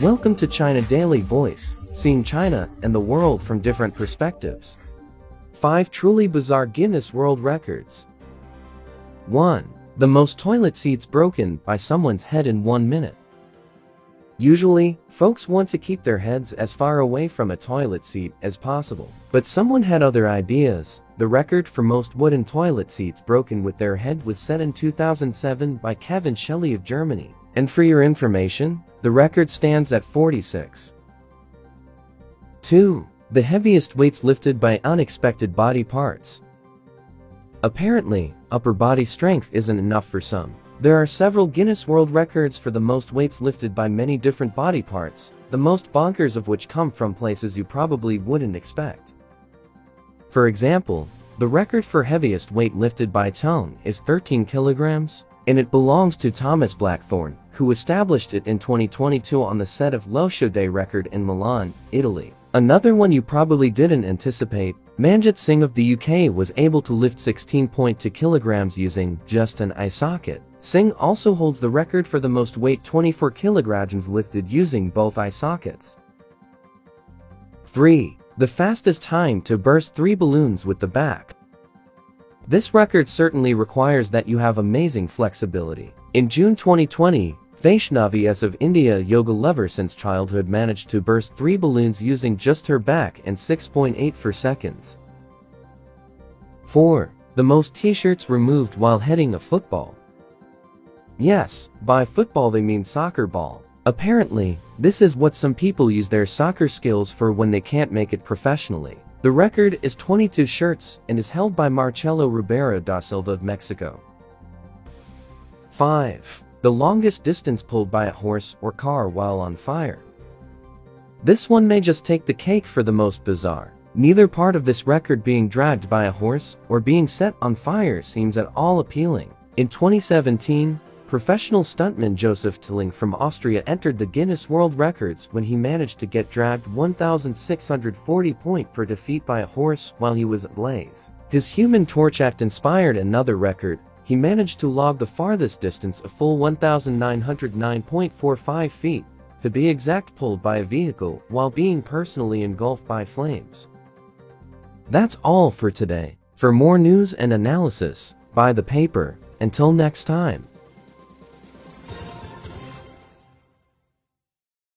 Welcome to China Daily Voice, seeing China and the world from different perspectives. 5 Truly Bizarre Guinness World Records 1. The most toilet seats broken by someone's head in one minute. Usually, folks want to keep their heads as far away from a toilet seat as possible. But someone had other ideas. The record for most wooden toilet seats broken with their head was set in 2007 by Kevin Shelley of Germany. And for your information, the record stands at 46. 2. The heaviest weights lifted by unexpected body parts. Apparently, upper body strength isn't enough for some. There are several Guinness World Records for the most weights lifted by many different body parts, the most bonkers of which come from places you probably wouldn't expect. For example, the record for heaviest weight lifted by tongue is 13 kilograms, and it belongs to Thomas Blackthorne, who established it in 2022 on the set of Lo Show Dei Record in Milan, Italy. Another one you probably didn't anticipate, Manjit Singh of the UK was able to lift 16.2 kilograms using just an eye socket. Singh also holds the record for the most weight 24 kilograms lifted using both eye sockets. 3. The fastest time to burst three balloons with the back. This record certainly requires that you have amazing flexibility. In June 2020, Vaishnavi of India yoga lover since childhood managed to burst three balloons using just her back in 6.8 for seconds. 4. The most t-shirts removed while heading a football. Yes, by football they mean soccer ball. Apparently, this is what some people use their soccer skills for when they can't make it professionally. The record is 22 shirts and is held by Marcelo Ribeiro da Silva of Mexico. 5. The longest distance pulled by a horse or car while on fire. This one may just take the cake for the most bizarre. Neither part of this record being dragged by a horse or being set on fire seems at all appealing. In 2017, Professional stuntman Joseph Tödtling from Austria entered the Guinness World Records when he managed to get dragged 1,640 point per defeat by a horse while he was ablaze. His Human Torch act inspired another record, he managed to log the farthest distance a full 1,909.45 feet, to be exact pulled by a vehicle while being personally engulfed by flames. That's all for today. For more news and analysis, buy the paper. Until next time.